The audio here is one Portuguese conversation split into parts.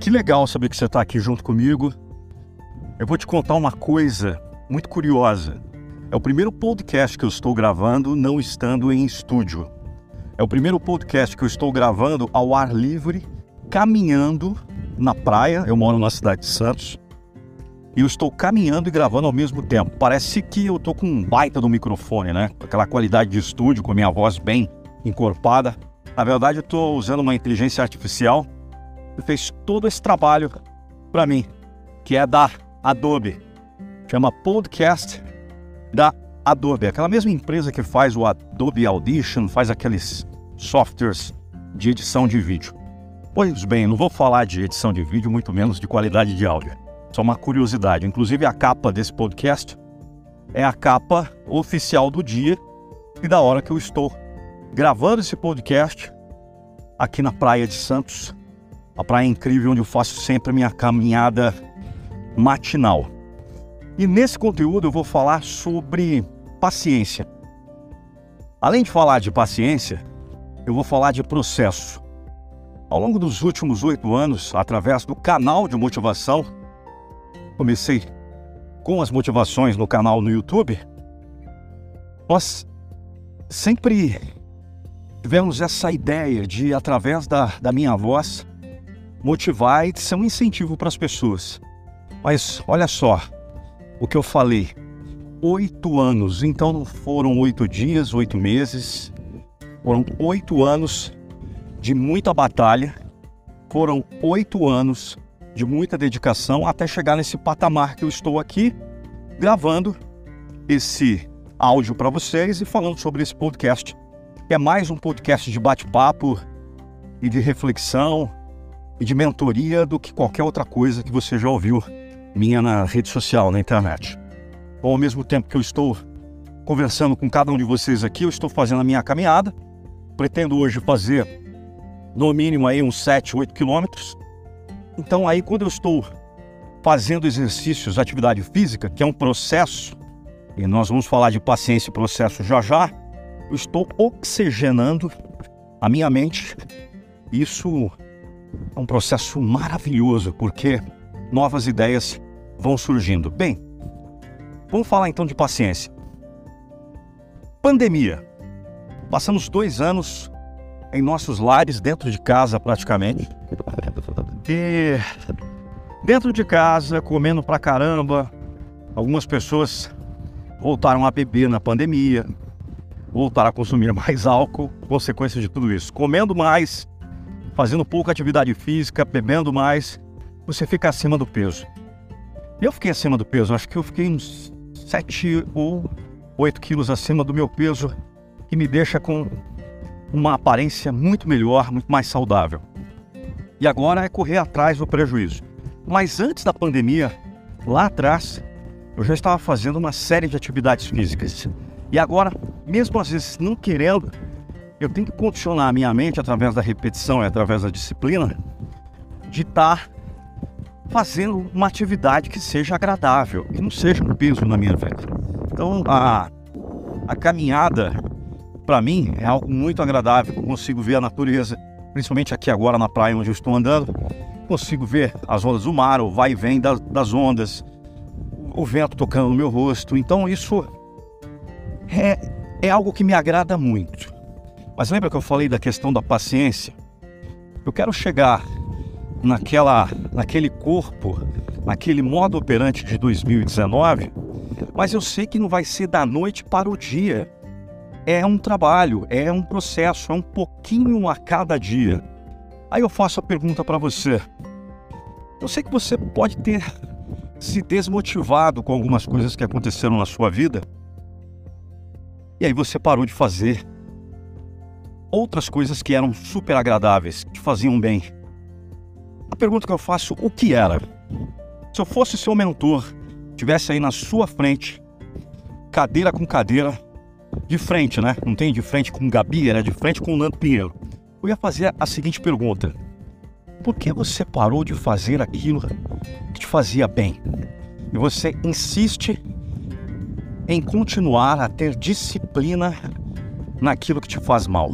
Que legal saber que você está aqui junto comigo. Eu vou te contar uma coisa muito curiosa. É o primeiro podcast que eu estou gravando não estando em estúdio. É o primeiro podcast que eu estou gravando ao ar livre, caminhando na praia. Eu moro na cidade de Santos. E eu estou caminhando e gravando ao mesmo tempo. Parece que eu estou com um baita do microfone, né? Aquela qualidade de estúdio, com a minha voz bem encorpada. Na verdade, eu estou usando uma inteligência artificial fez todo esse trabalho para mim, que é da Adobe. Chama Podcast da Adobe, aquela mesma empresa que faz o Adobe Audition, faz aqueles softwares de edição de vídeo. Pois bem, não vou falar de edição de vídeo, muito menos de qualidade de áudio. Só uma curiosidade. Inclusive, a capa desse podcast é a capa oficial do dia e da hora que eu estou gravando esse podcast aqui na Praia de Santos, a praia incrível onde eu faço sempre a minha caminhada matinal. E nesse conteúdo eu vou falar sobre paciência. Além de falar de paciência, eu vou falar de processo. Ao longo dos últimos oito anos, através do canal de motivação, comecei com as motivações no canal no YouTube, nós sempre tivemos essa ideia de, através da, da minha voz, motivar e ser um incentivo para as pessoas. Mas olha só o que eu falei. Oito anos, então não foram oito dias, oito meses, foram oito anos de muita batalha, foram oito anos de muita dedicação até chegar nesse patamar que eu estou aqui gravando esse áudio para vocês e falando sobre esse podcast é mais um podcast de bate-papo e de reflexão e de mentoria do que qualquer outra coisa que você já ouviu minha na rede social, na internet. Bom, ao mesmo tempo que eu estou conversando com cada um de vocês aqui, eu estou fazendo a minha caminhada. Pretendo hoje fazer no mínimo aí uns 7, 8 quilômetros. Então aí quando eu estou fazendo exercícios, atividade física, que é um processo, e nós vamos falar de paciência e processo já já, eu estou oxigenando a minha mente. Isso é um processo maravilhoso, porque novas ideias vão surgindo. Bem, vamos falar então de paciência. Pandemia. Passamos dois anos em nossos lares, dentro de casa praticamente. E dentro de casa, comendo pra caramba. Algumas pessoas voltaram a beber na pandemia, voltar a consumir mais álcool, consequência de tudo isso. Comendo mais, fazendo pouca atividade física, bebendo mais, você fica acima do peso. Eu fiquei acima do peso, acho que eu fiquei uns 7 ou 8 quilos acima do meu peso, que me deixa com uma aparência muito melhor, muito mais saudável. E agora é correr atrás do prejuízo. Mas antes da pandemia, lá atrás, eu já estava fazendo uma série de atividades físicas. E agora, mesmo às vezes não querendo, eu tenho que condicionar a minha mente através da repetição e através da disciplina de estar tá fazendo uma atividade que seja agradável, que não seja um peso na minha vida. Então, a, a caminhada, para mim, é algo muito agradável. Eu consigo ver a natureza, principalmente aqui agora na praia onde eu estou andando. Consigo ver as ondas do mar, o vai e vem das, das ondas, o vento tocando no meu rosto. Então, isso é, é algo que me agrada muito. Mas lembra que eu falei da questão da paciência? Eu quero chegar naquela, naquele corpo, naquele modo operante de 2019, mas eu sei que não vai ser da noite para o dia. É um trabalho, é um processo, é um pouquinho a cada dia. Aí eu faço a pergunta para você. Eu sei que você pode ter se desmotivado com algumas coisas que aconteceram na sua vida, e aí você parou de fazer outras coisas que eram super agradáveis, que faziam bem. A pergunta que eu faço, o que era? Se eu fosse seu mentor, tivesse aí na sua frente, cadeira com cadeira, de frente, né? Não tem de frente com Gabi, era de frente com o Nando Pinheiro. Eu ia fazer a seguinte pergunta: Por que você parou de fazer aquilo que te fazia bem? E você insiste em continuar a ter disciplina naquilo que te faz mal.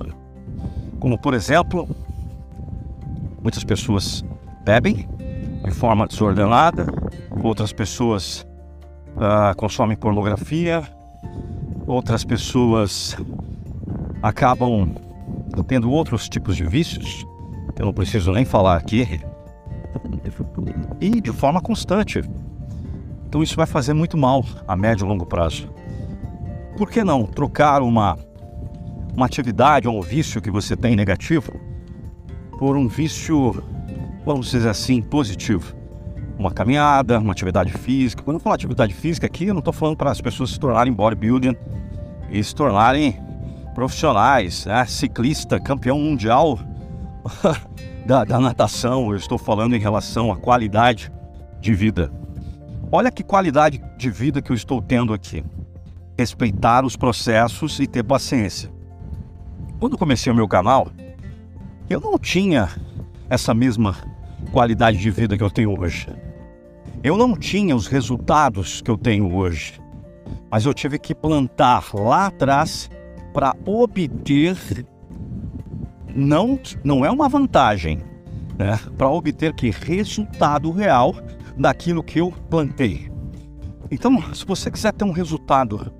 Como, por exemplo, muitas pessoas bebem, de forma desordenada, outras pessoas uh, consomem pornografia, outras pessoas acabam tendo outros tipos de vícios, eu não preciso nem falar aqui, e de forma constante. Então isso vai fazer muito mal a médio e longo prazo. Por que não trocar uma, uma atividade ou um vício que você tem negativo por um vício, vamos dizer assim, positivo? Uma caminhada, uma atividade física. Quando eu falo atividade física aqui, eu não estou falando para as pessoas se tornarem bodybuilding e se tornarem profissionais, né? ciclista, campeão mundial da, da natação. Eu estou falando em relação à qualidade de vida. Olha que qualidade de vida que eu estou tendo aqui. Respeitar os processos e ter paciência. Quando comecei o meu canal, eu não tinha essa mesma qualidade de vida que eu tenho hoje. Eu não tinha os resultados que eu tenho hoje. Mas eu tive que plantar lá atrás para obter não não é uma vantagem, né? Para obter que resultado real daquilo que eu plantei. Então, se você quiser ter um resultado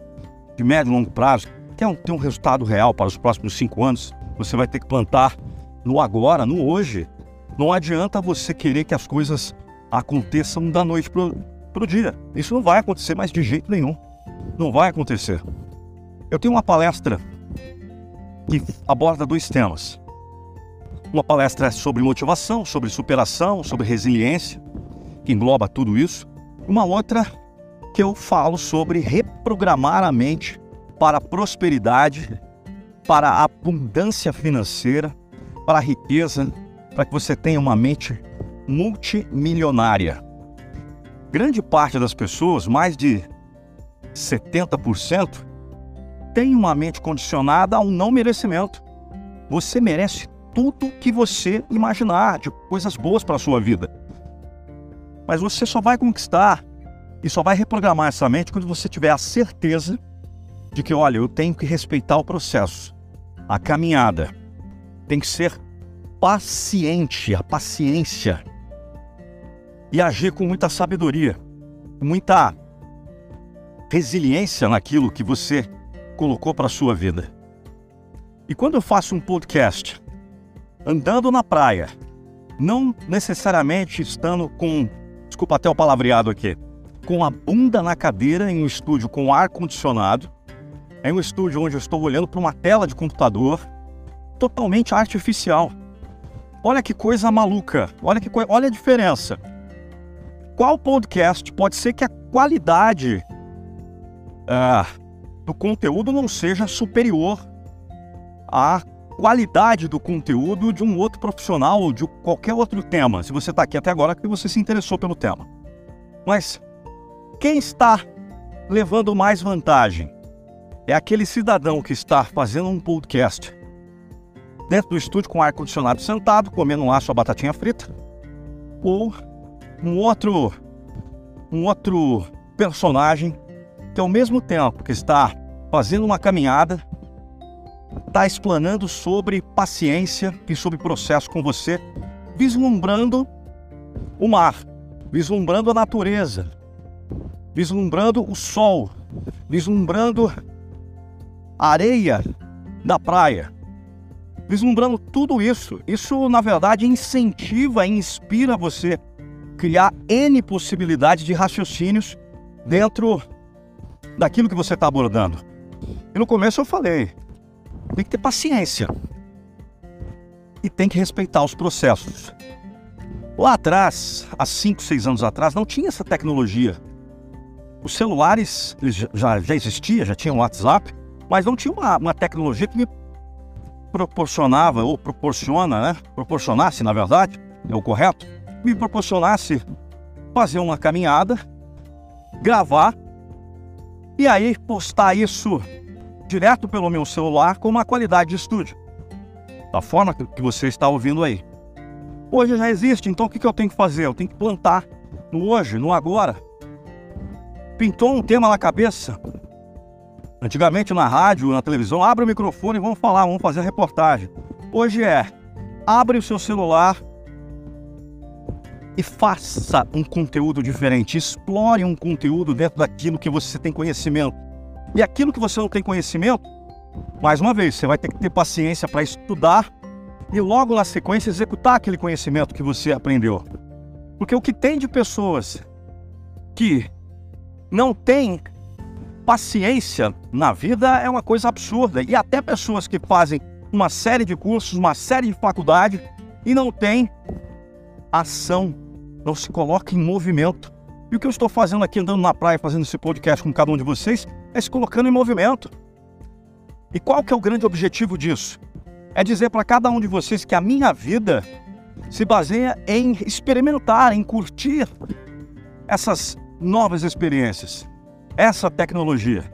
de médio e longo prazo, quer ter um resultado real para os próximos cinco anos, você vai ter que plantar no agora, no hoje. Não adianta você querer que as coisas aconteçam da noite para o dia. Isso não vai acontecer mais de jeito nenhum. Não vai acontecer. Eu tenho uma palestra que aborda dois temas. Uma palestra sobre motivação, sobre superação, sobre resiliência que engloba tudo isso. Uma outra que eu falo sobre reprogramar a mente para a prosperidade, para a abundância financeira, para a riqueza, para que você tenha uma mente multimilionária. Grande parte das pessoas, mais de 70%, tem uma mente condicionada a um não merecimento. Você merece tudo que você imaginar de coisas boas para a sua vida. Mas você só vai conquistar e só vai reprogramar essa mente quando você tiver a certeza de que, olha, eu tenho que respeitar o processo, a caminhada. Tem que ser paciente, a paciência. E agir com muita sabedoria, muita resiliência naquilo que você colocou para a sua vida. E quando eu faço um podcast andando na praia, não necessariamente estando com desculpa até o palavreado aqui, com a bunda na cadeira em um estúdio com ar condicionado, em um estúdio onde eu estou olhando para uma tela de computador totalmente artificial. Olha que coisa maluca, olha que olha a diferença. Qual podcast pode ser que a qualidade ah, do conteúdo não seja superior à qualidade do conteúdo de um outro profissional ou de qualquer outro tema. Se você está aqui até agora, é porque você se interessou pelo tema. Mas quem está levando mais vantagem é aquele cidadão que está fazendo um podcast dentro do estúdio com ar condicionado sentado, comendo lá sua batatinha frita, ou um outro um outro personagem que ao mesmo tempo que está fazendo uma caminhada está explanando sobre paciência e sobre processo com você, vislumbrando o mar, vislumbrando a natureza, vislumbrando o sol, vislumbrando areia da praia, vislumbrando tudo isso. Isso, na verdade, incentiva e inspira você criar N possibilidades de raciocínios dentro daquilo que você está abordando. E no começo eu falei, tem que ter paciência. E tem que respeitar os processos. Lá atrás, há 5, 6 anos atrás, não tinha essa tecnologia. Os celulares já, já existia, já tinha o WhatsApp, mas não tinha uma, uma tecnologia que me proporcionava, ou proporciona, né? Proporcionasse, na verdade, é o correto, me proporcionasse fazer uma caminhada, gravar e aí postar isso direto pelo meu celular com uma qualidade de estúdio, da forma que você está ouvindo aí. Hoje já existe, então o que eu tenho que fazer? Eu tenho que plantar no hoje, no agora. Pintou um tema na cabeça. Antigamente na rádio, na televisão, abre o microfone e vamos falar, vamos fazer a reportagem. Hoje é, abre o seu celular, e faça um conteúdo diferente, explore um conteúdo dentro daquilo que você tem conhecimento. E aquilo que você não tem conhecimento, mais uma vez, você vai ter que ter paciência para estudar e logo na sequência executar aquele conhecimento que você aprendeu. Porque o que tem de pessoas que não têm paciência na vida é uma coisa absurda. E até pessoas que fazem uma série de cursos, uma série de faculdade e não têm ação, não se coloca em movimento. E o que eu estou fazendo aqui, andando na praia, fazendo esse podcast com cada um de vocês, é se colocando em movimento. E qual que é o grande objetivo disso? É dizer para cada um de vocês que a minha vida se baseia em experimentar, em curtir essas novas experiências, essa tecnologia.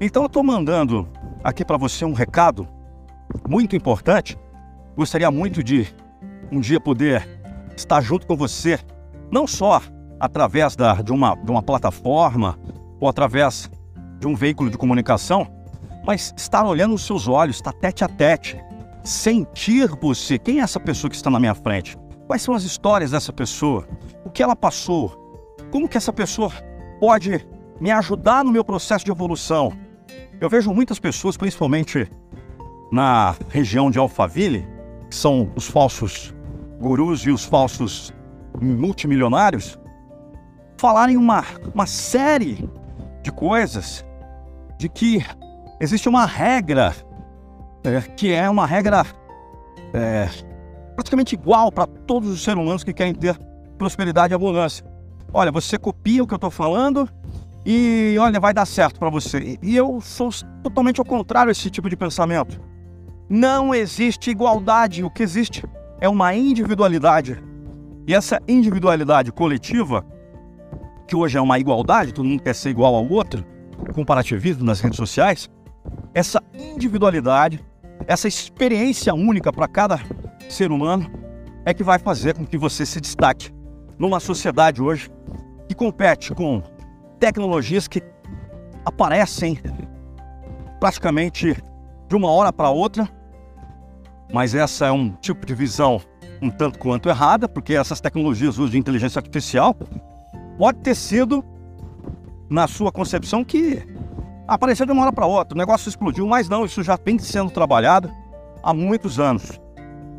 Então eu estou mandando aqui para você um recado muito importante. Gostaria muito de um dia poder estar junto com você, não só através da, de, uma, de uma plataforma ou através de um veículo de comunicação, mas estar olhando os seus olhos, estar tete a tete, sentir você. Quem é essa pessoa que está na minha frente? Quais são as histórias dessa pessoa? O que ela passou? Como que essa pessoa pode me ajudar no meu processo de evolução? Eu vejo muitas pessoas, principalmente na região de Alphaville, que são os falsos gurus e os falsos multimilionários, falarem uma, uma série de coisas de que existe uma regra é, que é uma regra é, praticamente igual para todos os seres humanos que querem ter prosperidade e abundância. Olha, você copia o que eu estou falando e olha, vai dar certo para você. E eu sou totalmente ao contrário desse tipo de pensamento. Não existe igualdade, o que existe é uma individualidade. E essa individualidade coletiva, que hoje é uma igualdade, todo mundo quer ser igual ao outro, comparativismo nas redes sociais, essa individualidade, essa experiência única para cada ser humano é que vai fazer com que você se destaque numa sociedade hoje que compete com tecnologias que aparecem praticamente de uma hora para outra, mas essa é um tipo de visão um tanto quanto errada, porque essas tecnologias hoje de inteligência artificial pode ter sido na sua concepção que apareceu de uma hora para outra, o negócio explodiu, mas não, isso já vem sendo trabalhado há muitos anos.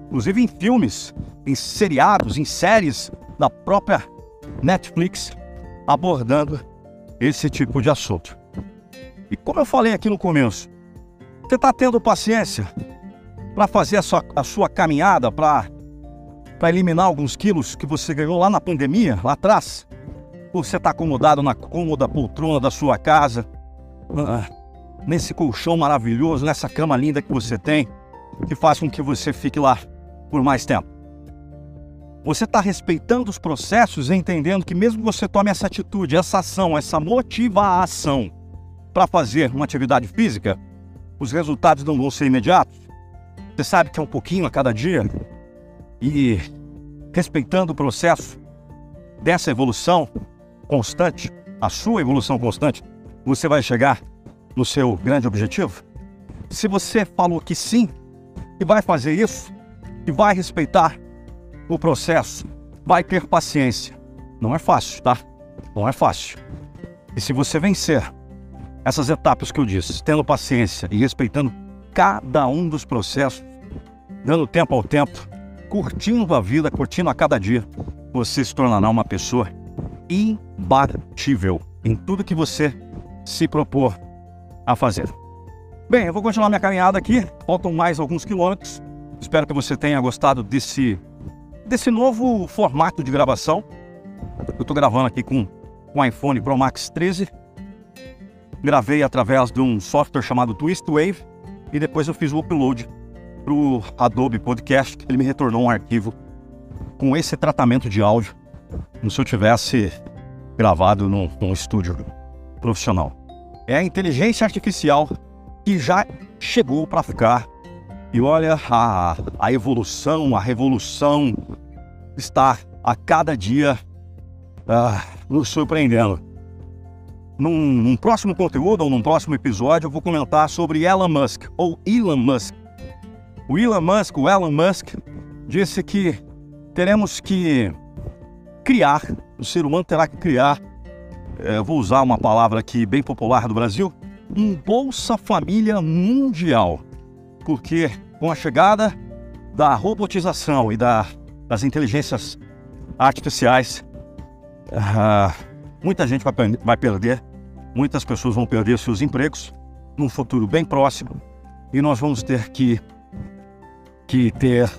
Inclusive em filmes, em seriados, em séries da própria Netflix, abordando esse tipo de assunto. E como eu falei aqui no começo, você está tendo paciência para fazer a sua, a sua caminhada, para eliminar alguns quilos que você ganhou lá na pandemia, lá atrás? Você está acomodado na cômoda poltrona da sua casa, ah, nesse colchão maravilhoso, nessa cama linda que você tem, que faz com que você fique lá por mais tempo. Você está respeitando os processos e entendendo que mesmo que você tome essa atitude, essa ação, essa motivação para fazer uma atividade física, os resultados não vão ser imediatos. Você sabe que é um pouquinho a cada dia e respeitando o processo dessa evolução constante, a sua evolução constante, você vai chegar no seu grande objetivo? Se você falou que sim, e vai fazer isso, e vai respeitar o processo, vai ter paciência. Não é fácil, tá? Não é fácil. E se você vencer essas etapas que eu disse, tendo paciência e respeitando cada um dos processos, dando tempo ao tempo, curtindo a vida, curtindo a cada dia, você se tornará uma pessoa imbatível em tudo que você se propor a fazer. Bem, eu vou continuar minha caminhada aqui, faltam mais alguns quilômetros. Espero que você tenha gostado desse, desse novo formato de gravação. Eu estou gravando aqui com o iPhone Pro Max 13. Gravei através de um software chamado TwistWave e depois eu fiz o upload para o Adobe Podcast, ele me retornou um arquivo com esse tratamento de áudio, como se eu tivesse gravado num, num estúdio profissional. É a inteligência artificial que já chegou para ficar. E olha, a, a evolução, a revolução está a cada dia ah, nos surpreendendo. Num, num, próximo conteúdo ou num próximo episódio, eu vou comentar sobre Elon Musk, ou Elon Musk. O Elon Musk, o Elon Musk, disse que teremos que criar, o ser humano terá que criar, é, vou usar uma palavra aqui bem popular do Brasil, um Bolsa Família mundial. Porque com a chegada da robotização e da, das inteligências artificiais, uh, muita gente vai, vai perder, muitas pessoas vão perder seus empregos num futuro bem próximo e nós vamos ter que, que ter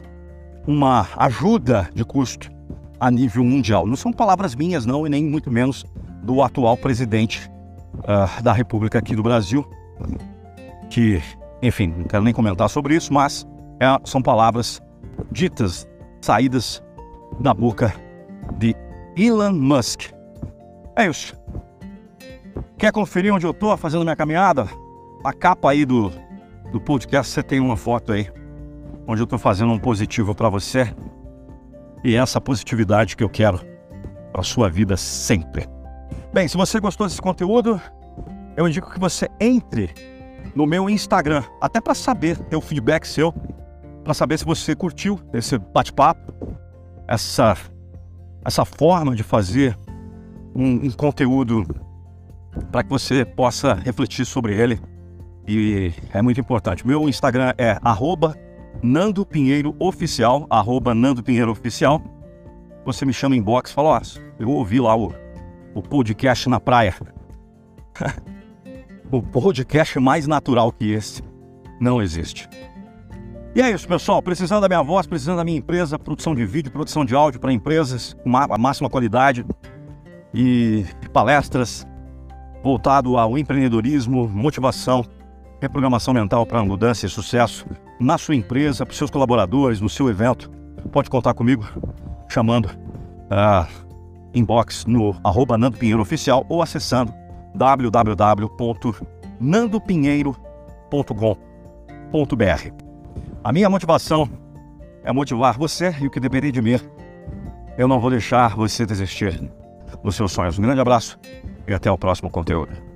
uma ajuda de custo a nível mundial. Não são palavras minhas, não, e nem muito menos do atual presidente uh, da República aqui do Brasil, que, enfim, não quero nem comentar sobre isso, mas é, são palavras ditas, saídas da boca de Elon Musk. É isso. Quer conferir onde eu estou fazendo minha caminhada? A capa aí do, do podcast você tem uma foto aí, onde eu estou fazendo um positivo para você. E é essa positividade que eu quero para sua vida sempre. Bem, se você gostou desse conteúdo, eu indico que você entre no meu Instagram, até para saber, ter o feedback seu, para saber se você curtiu esse bate-papo, essa, essa forma de fazer um, um conteúdo para que você possa refletir sobre ele. E é muito importante. Meu Instagram é arroba Nando Pinheiro Oficial, arroba Nando Pinheiro Oficial. Você me chama em box e fala, ó, eu ouvi lá o o podcast na praia. o podcast mais natural que esse não existe. E é isso, pessoal. Precisando da minha voz, precisando da minha empresa, produção de vídeo, produção de áudio para empresas com a máxima qualidade e palestras voltado ao empreendedorismo, motivação, reprogramação mental para mudança e sucesso na sua empresa, para os seus colaboradores, no seu evento. Pode contar comigo chamando uh, inbox no arroba Nando Pinheiro Oficial ou acessando www.nandopinheiro.com.br. A minha motivação é motivar você e o que depender de mim, eu não vou deixar você desistir dos seus sonhos. Um grande abraço e até o próximo conteúdo.